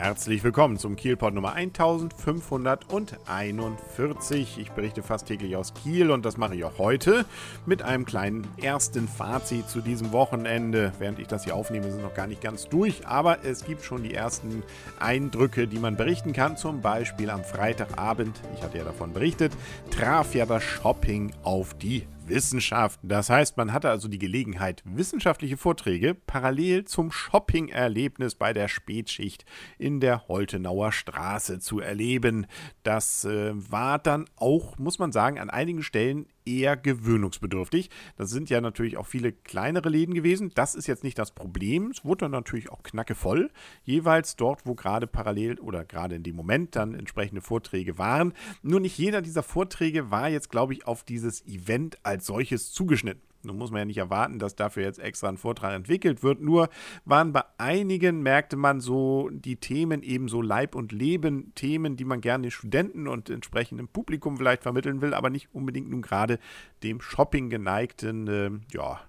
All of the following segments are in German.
Herzlich willkommen zum Kielpot Nummer 1541. Ich berichte fast täglich aus Kiel und das mache ich auch heute mit einem kleinen ersten Fazit zu diesem Wochenende. Während ich das hier aufnehme, sind noch gar nicht ganz durch, aber es gibt schon die ersten Eindrücke, die man berichten kann. Zum Beispiel am Freitagabend, ich hatte ja davon berichtet, traf ja das Shopping auf die Wissenschaft. Das heißt, man hatte also die Gelegenheit, wissenschaftliche Vorträge parallel zum Shopping-Erlebnis bei der Spätschicht in der Holtenauer Straße zu erleben. Das äh, war dann auch, muss man sagen, an einigen Stellen eher gewöhnungsbedürftig. Das sind ja natürlich auch viele kleinere Läden gewesen. Das ist jetzt nicht das Problem. Es wurde dann natürlich auch knackevoll. Jeweils dort, wo gerade parallel oder gerade in dem Moment dann entsprechende Vorträge waren. Nur nicht jeder dieser Vorträge war jetzt, glaube ich, auf dieses Event als solches zugeschnitten. Nun muss man ja nicht erwarten, dass dafür jetzt extra ein Vortrag entwickelt wird. Nur waren bei einigen, merkte man so, die Themen eben so Leib- und Leben-Themen, die man gerne den Studenten und entsprechendem Publikum vielleicht vermitteln will, aber nicht unbedingt nun gerade dem Shopping geneigten, äh, ja,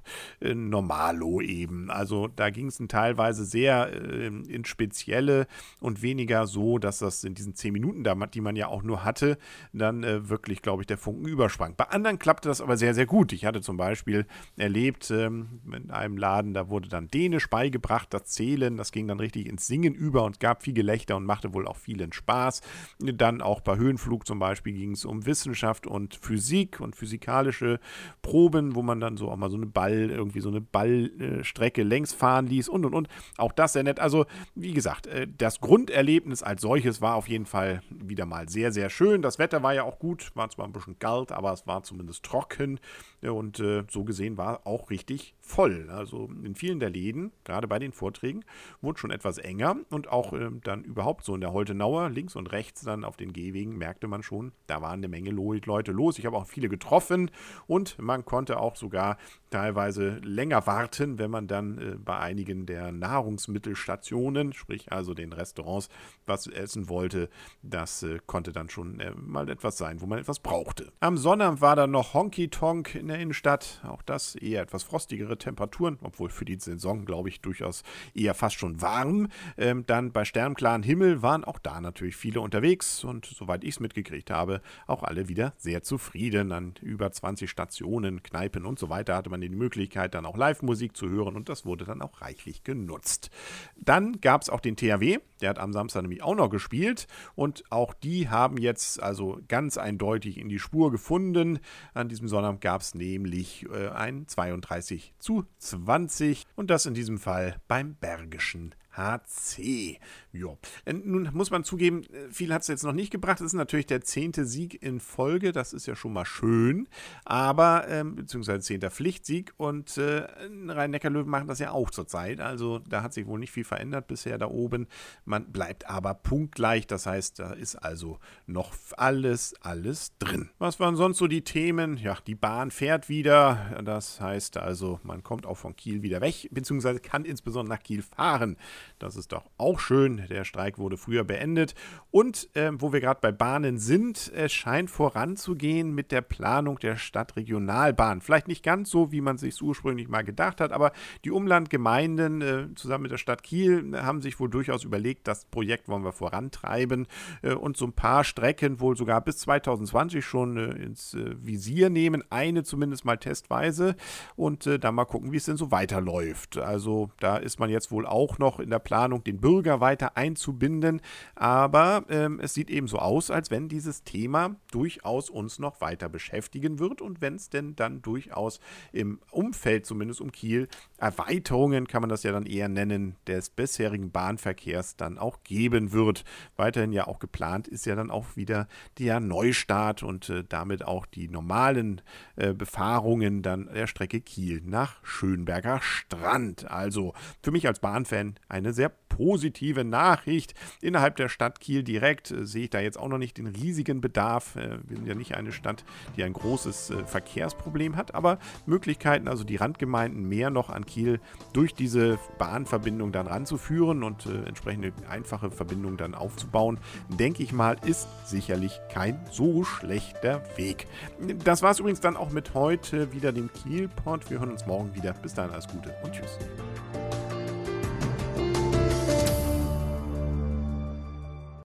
äh, Normalo eben. Also da ging es teilweise sehr äh, in spezielle und weniger so, dass das in diesen zehn Minuten, die man ja auch nur hatte, dann äh, wirklich, glaube ich, der Funken übersprang. Bei anderen klappte das aber sehr, sehr gut. Ich hatte zum Beispiel erlebt ähm, in einem Laden, da wurde dann Dänisch beigebracht, das Zählen, das ging dann richtig ins Singen über und gab viel Gelächter und machte wohl auch vielen Spaß. Dann auch bei Höhenflug zum Beispiel ging es um Wissenschaft und Physik und physikalische Proben, wo man dann so auch mal so eine Ball, irgendwie so eine Ballstrecke längs fahren ließ und und und. Auch das sehr nett. Also, wie gesagt, äh, das Grunderlebnis als solches war auf jeden Fall wieder mal sehr, sehr schön. Das Wetter war ja auch gut, war zwar ein bisschen kalt, aber es war zumindest trocken und äh, so gesehen war auch richtig voll. Also in vielen der Läden, gerade bei den Vorträgen, wurde schon etwas enger und auch äh, dann überhaupt so in der Holtenauer, links und rechts dann auf den Gehwegen, merkte man schon, da waren eine Menge Leute los. Ich habe auch viele getroffen und man konnte auch sogar teilweise länger warten, wenn man dann äh, bei einigen der Nahrungsmittelstationen, sprich also den Restaurants, was essen wollte. Das äh, konnte dann schon äh, mal etwas sein, wo man etwas brauchte. Am Sonnabend war dann noch Honky Tonk in der Innenstadt. Auch das eher etwas frostigere Temperaturen, obwohl für die Saison, glaube ich, durchaus eher fast schon warm. Ähm, dann bei sternklaren Himmel waren auch da natürlich viele unterwegs und soweit ich es mitgekriegt habe, auch alle wieder sehr zufrieden. An über 20 Stationen, Kneipen und so weiter hatte man die Möglichkeit, dann auch Live-Musik zu hören und das wurde dann auch reichlich genutzt. Dann gab es auch den THW, der hat am Samstag nämlich auch noch gespielt und auch die haben jetzt also ganz eindeutig in die Spur gefunden. An diesem Sonntag gab es nämlich äh, ein 32 zu 20 und das in diesem Fall beim Bergischen HC. Jo. Äh, nun muss man zugeben, äh, viel hat es jetzt noch nicht gebracht. Das ist natürlich der zehnte Sieg in Folge. Das ist ja schon mal schön. Aber, ähm, beziehungsweise zehnter Pflichtsieg. Und äh, Rhein-Neckar-Löwen machen das ja auch zurzeit. Also da hat sich wohl nicht viel verändert bisher da oben. Man bleibt aber punktgleich. Das heißt, da ist also noch alles, alles drin. Was waren sonst so die Themen? Ja, die Bahn fährt wieder. Das heißt also, man kommt auch von Kiel wieder weg, beziehungsweise kann insbesondere nach Kiel fahren. Das ist doch auch schön. Der Streik wurde früher beendet. Und äh, wo wir gerade bei Bahnen sind, es scheint voranzugehen mit der Planung der Stadtregionalbahn. Vielleicht nicht ganz so, wie man sich ursprünglich mal gedacht hat, aber die Umlandgemeinden äh, zusammen mit der Stadt Kiel haben sich wohl durchaus überlegt, das Projekt wollen wir vorantreiben äh, und so ein paar Strecken wohl sogar bis 2020 schon äh, ins äh, Visier nehmen. Eine zumindest mal testweise und äh, dann mal gucken, wie es denn so weiterläuft. Also da ist man jetzt wohl auch noch in in der Planung, den Bürger weiter einzubinden. Aber ähm, es sieht eben so aus, als wenn dieses Thema durchaus uns noch weiter beschäftigen wird und wenn es denn dann durchaus im Umfeld, zumindest um Kiel, Erweiterungen, kann man das ja dann eher nennen, des bisherigen Bahnverkehrs dann auch geben wird. Weiterhin ja auch geplant ist ja dann auch wieder der Neustart und äh, damit auch die normalen äh, Befahrungen dann der Strecke Kiel nach Schönberger Strand. Also für mich als Bahnfan ein eine sehr positive Nachricht. Innerhalb der Stadt Kiel direkt äh, sehe ich da jetzt auch noch nicht den riesigen Bedarf. Äh, wir sind ja nicht eine Stadt, die ein großes äh, Verkehrsproblem hat, aber Möglichkeiten, also die Randgemeinden mehr noch an Kiel durch diese Bahnverbindung dann ranzuführen und entsprechende einfache Verbindungen dann aufzubauen, denke ich mal, ist sicherlich kein so schlechter Weg. Das war es übrigens dann auch mit heute wieder dem Kielpot. Wir hören uns morgen wieder. Bis dahin alles Gute und tschüss.